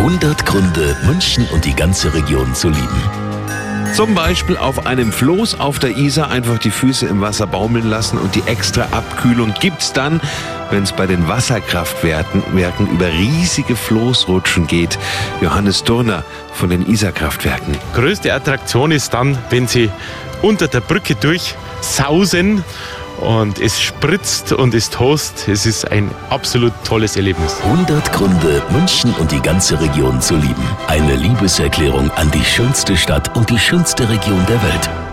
100 Gründe, München und die ganze Region zu lieben. Zum Beispiel auf einem Floß auf der Isar einfach die Füße im Wasser baumeln lassen und die extra Abkühlung gibt's dann, wenn es bei den Wasserkraftwerken Werken über riesige Floßrutschen geht. Johannes Durner von den Isar-Kraftwerken. Größte Attraktion ist dann, wenn sie unter der Brücke durchsausen und es spritzt und es tost. Es ist ein absolut tolles Erlebnis. 100 Gründe, München und die ganze Region zu lieben. Eine Liebeserklärung an die schönste Stadt und die schönste Region der Welt.